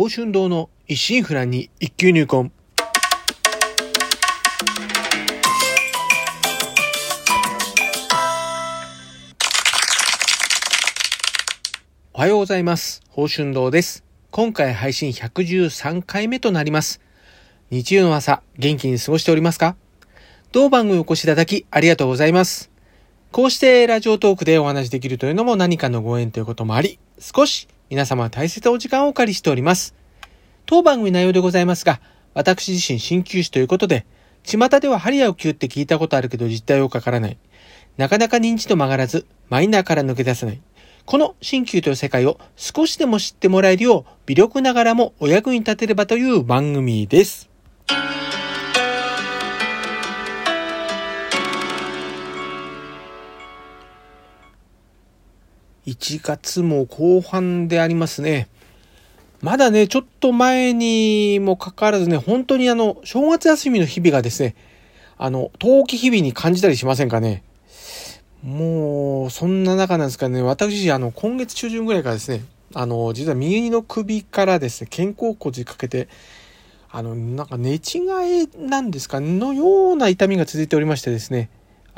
宝春堂の一心不乱に一級入魂。おはようございます。宝春堂です。今回配信113回目となります。日曜の朝、元気に過ごしておりますか？当番組お越しいただきありがとうございます。こうしてラジオトークでお話できるというのも何かのご縁ということもあり、少し皆様大切なお時間をお借りしております。当番組内容でございますが、私自身鍼灸師ということで、巷では針やを灸って聞いたことあるけど実態をかからない。なかなか認知度曲がらず、マイナーから抜け出せない。この鍼灸という世界を少しでも知ってもらえるよう、微力ながらもお役に立てればという番組です。1月も後半でありますね。まだね、ちょっと前にもかかわらずね、本当にあの、正月休みの日々がですね、あの、冬季日々に感じたりしませんかね。もう、そんな中なんですかね、私、あの、今月中旬ぐらいからですね、あの、実は右の首からですね、肩甲骨にかけて、あの、なんか寝違いなんですか、のような痛みが続いておりましてですね、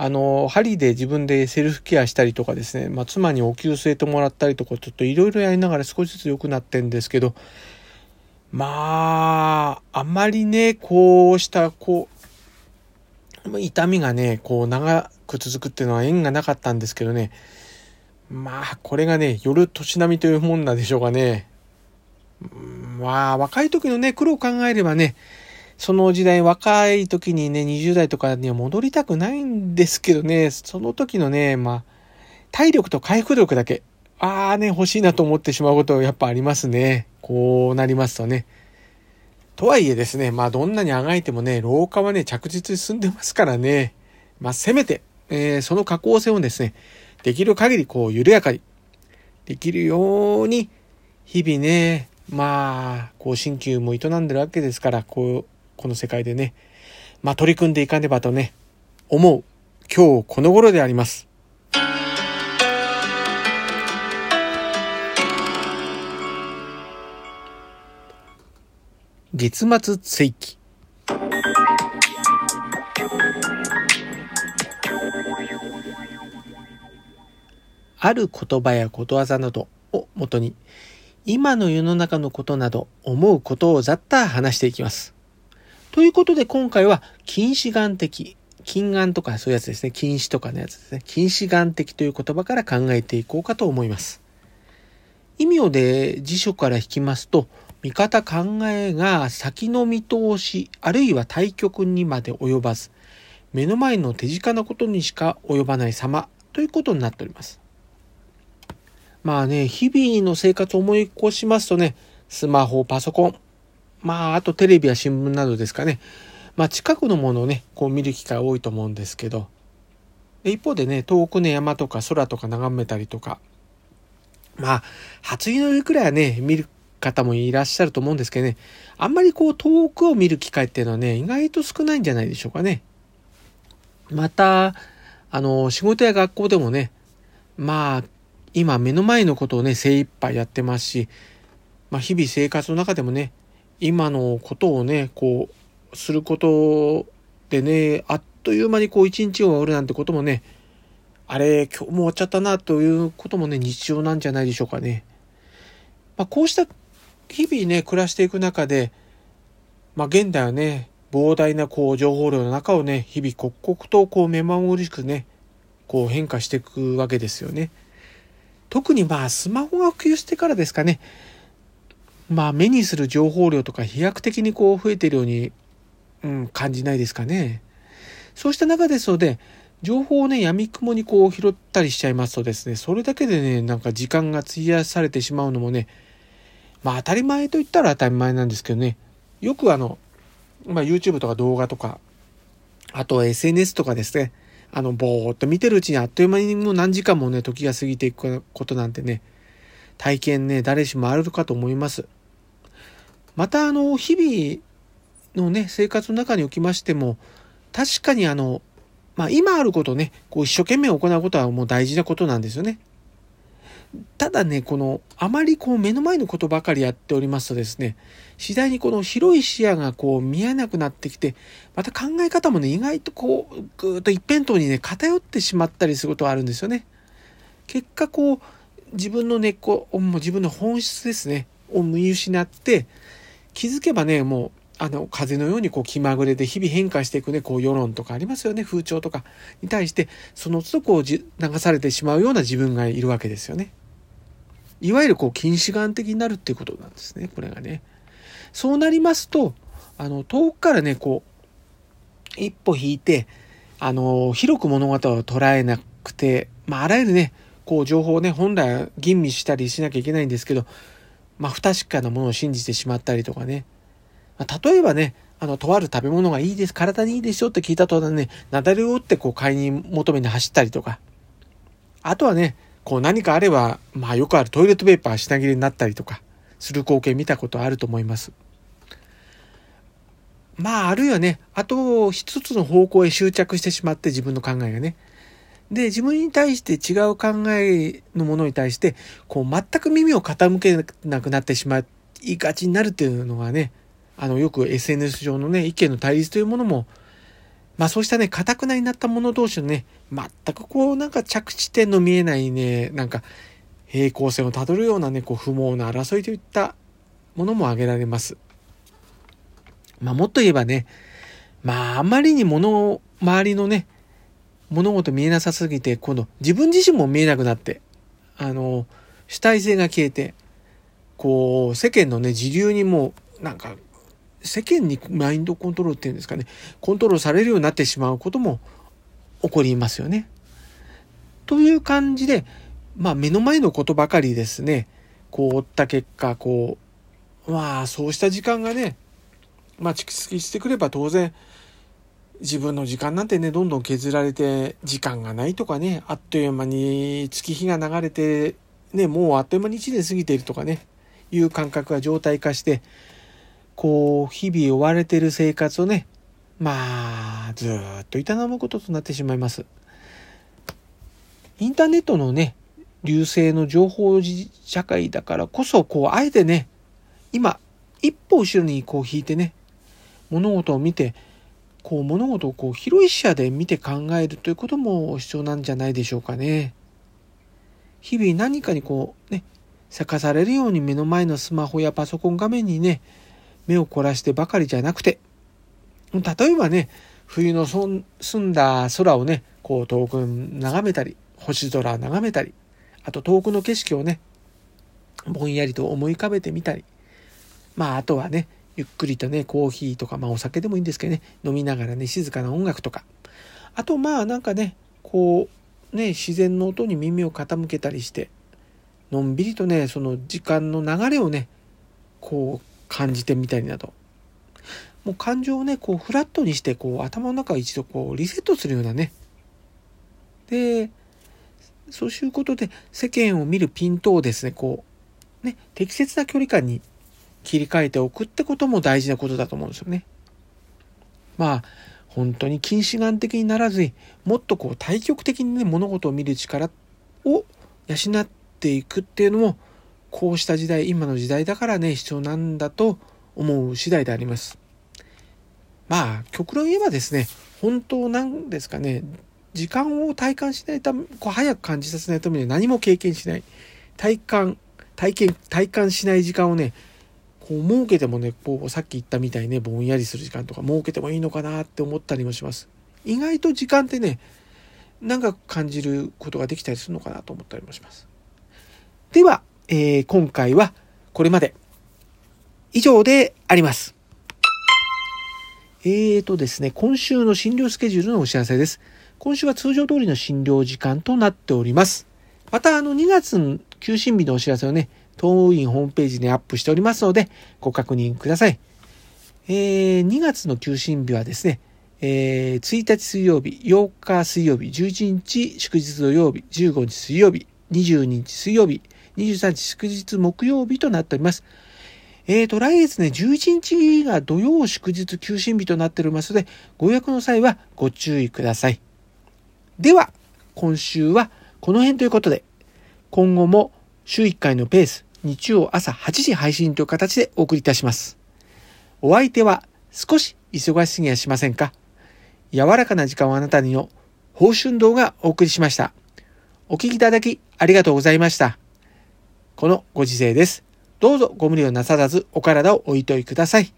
あの、針で自分でセルフケアしたりとかですね、まあ、妻にお灸据えてもらったりとか、ちょっといろいろやりながら少しずつ良くなってんですけど、まあ、あまりね、こうした、こう、痛みがね、こう長く続くっていうのは縁がなかったんですけどね、まあ、これがね、夜年並みというもんなんでしょうかね。まあ、若い時のね、苦労を考えればね、その時代、若い時にね、20代とかには戻りたくないんですけどね、その時のね、まあ、体力と回復力だけ、ああね、欲しいなと思ってしまうことやっぱありますね。こうなりますとね。とはいえですね、まあどんなにあがいてもね、老化はね、着実に進んでますからね、まあせめて、えー、その下降線をですね、できる限りこう緩やかに、できるように、日々ね、まあ、こう、鍼灸も営んでるわけですから、こう、この世界でね、まあ取り組んでいかねばとね、思う、今日この頃であります。月末追記。ある言葉やことわざなどをもとに、今の世の中のことなど思うことをざっと話していきます。ということで今回は近視眼的、近眼とかそういうやつですね。近視とかのやつですね。近視眼的という言葉から考えていこうかと思います。意味をで辞書から引きますと、見方考えが先の見通し、あるいは対極にまで及ばず、目の前の手近なことにしか及ばない様ということになっております。まあね、日々の生活を思い起こしますとね、スマホ、パソコン、まあ、あとテレビや新聞などですかね。まあ、近くのものをね、こう見る機会多いと思うんですけど、で一方でね、遠くの山とか空とか眺めたりとか、まあ、初日の出くらいはね、見る方もいらっしゃると思うんですけどね、あんまりこう遠くを見る機会っていうのはね、意外と少ないんじゃないでしょうかね。また、あの、仕事や学校でもね、まあ、今目の前のことをね、精一杯やってますし、まあ日々生活の中でもね、今のことをね、こう、することでね、あっという間にこう一日を終わるなんてこともね、あれ、今日も終わっちゃったなということもね、日常なんじゃないでしょうかね。まあこうした日々ね、暮らしていく中で、まあ現代はね、膨大なこう情報量の中をね、日々刻々とこう目まぐるしくね、こう変化していくわけですよね。特にまあスマホが普及してからですかね。まあ目にする情報量とか飛躍的にこう増えているように、うん、感じないですかね。そうした中ですので、情報をね、闇雲にこう拾ったりしちゃいますとですね、それだけでね、なんか時間が費やされてしまうのもね、まあ当たり前と言ったら当たり前なんですけどね、よくあの、まあ YouTube とか動画とか、あと SNS とかですね、あの、ぼーっと見てるうちにあっという間にもう何時間もね、時が過ぎていくことなんてね、体験ね、誰しもあるかと思います。また、あの、日々のね、生活の中におきましても、確かにあの、まあ今あることをね、こう一生懸命行うことはもう大事なことなんですよね。ただね、この、あまりこう目の前のことばかりやっておりますとですね、次第にこの広い視野がこう見えなくなってきて、また考え方もね、意外とこう、ぐっと一辺倒にね、偏ってしまったりすることがあるんですよね。結果こう、自分の根っこ、自分の本質ですね、を見失って、気づけばね、もう、あの、風のようにこう気まぐれで日々変化していくね、こう世論とかありますよね、風潮とかに対して、その都度こう流されてしまうような自分がいるわけですよね。いわゆるこう近視眼的になるっていうことなんですね、これがね。そうなりますと、あの、遠くからね、こう、一歩引いて、あの、広く物語を捉えなくて、まあ、あらゆるね、こう情報をね、本来吟味したりしなきゃいけないんですけど、まあ、不確かなものを信じてしまったりとかね、ま例えばね、あの、とある食べ物がいいです、体にいいですよって聞いた途端ね、なだれを打ってこう買いに求めに走ったりとか、あとはね、こう何かあれば、まあよくあるトイレットペーパー品切れになったりとか、する光景見たことあると思います。まああるいはね、あと一つの方向へ執着してしまって自分の考えがね。で、自分に対して違う考えのものに対して、こう全く耳を傾けなくなってしまいがちになるっていうのがね、あの、よく SNS 上のね、意見の対立というものも、まあそうしたね、固くなになった者同士のね、全くこう、なんか着地点の見えないね、なんか平行線をたどるようなね、こう、不毛な争いといったものも挙げられます。まあもっと言えばね、まああまりに物を、周りのね、物事見えなさすぎて、今度自分自身も見えなくなって、あの、主体性が消えて、こう、世間のね、時流にもなんか世間にマインドコントロールっていうんですかね、コントロールされるようになってしまうことも起こりますよね。という感じで、まあ目の前のことばかりですね、こう追った結果、こう、まあそうした時間がね、まあ蓄積してくれば当然、自分の時間なんてね、どんどん削られて、時間がないとかね、あっという間に月日が流れて、ね、もうあっという間に1年過ぎているとかね、いう感覚が常態化して、こう、日々追われてる生活をね、まあ、ずっと営むこととなってしまいます。インターネットのね、流星の情報社会だからこそ、こう、あえてね、今、一歩後ろにこう引いてね、物事を見て、こう物事をこう広い視野で見て考えるということも必要なんじゃないでしょうかね。日々何かにこうね、せかされるように目の前のスマホやパソコン画面にね、目を凝らしてばかりじゃなくて、例えばね、冬の澄んだ空をね、こう遠く眺めたり、星空を眺めたり、あと遠くの景色をね、ぼんやりと思い浮かべてみたり、まああとはね、ゆっくりとね、コーヒーとか、まあお酒でもいいんですけどね、飲みながらね、静かな音楽とか、あとまあなんかね、こう、ね、自然の音に耳を傾けたりして、のんびりとね、その時間の流れをね、こう感じてみたりなど。もう感情をね、こうフラットにして、こう頭の中を一度こうリセットするようなね。で、そういうことで世間を見るピントをですね、こう、ね、適切な距離感に切り替えておくってことも大事なことだと思うんですよね。まあ、本当に近視眼的にならずに、もっとこう対極的にね、物事を見る力を養っていくっていうのも、こうした時代、今の時代だからね、必要なんだと思う次第であります。まあ、極論言えばですね、本当なんですかね、時間を体感しないため、こう早く感じさせないためには何も経験しない。体感、体験、体感しない時間をね、こう設けてもね、こうさっき言ったみたいにね、ぼんやりする時間とか設けてもいいのかなって思ったりもします。意外と時間ってね、長く感じることができたりするのかなと思ったりもします。では、えー、今回はこれまで以上であります。えーとですね、今週の診療スケジュールのお知らせです。今週は通常通りの診療時間となっております。また、あの、2月の休診日のお知らせをね、当院ホームページにアップしておりますので、ご確認ください。えー、2月の休診日はですね、えー、1日水曜日、8日水曜日、11日祝日土曜日、15日水曜日、22日水曜日、23日祝日木曜日となっております。えーと、来月ね、11日が土曜祝日休診日となっておりますので、ご予約の際はご注意ください。では、今週はこの辺ということで、今後も週1回のペース、日曜朝8時配信という形でお送りいたします。お相手は少し忙しすぎやしませんか？柔らかな時間をあなたにの報春動がお送りしました。お聞きいただきありがとうございました。このご時世です。どうぞご無理をなさらずお体をおいといください。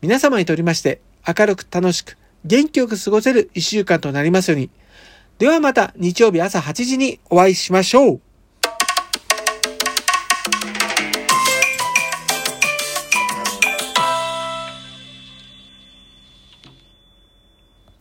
皆様にとりまして明るく楽しく元気よく過ごせる一週間となりますように。ではまた日曜日朝8時にお会いしましょう。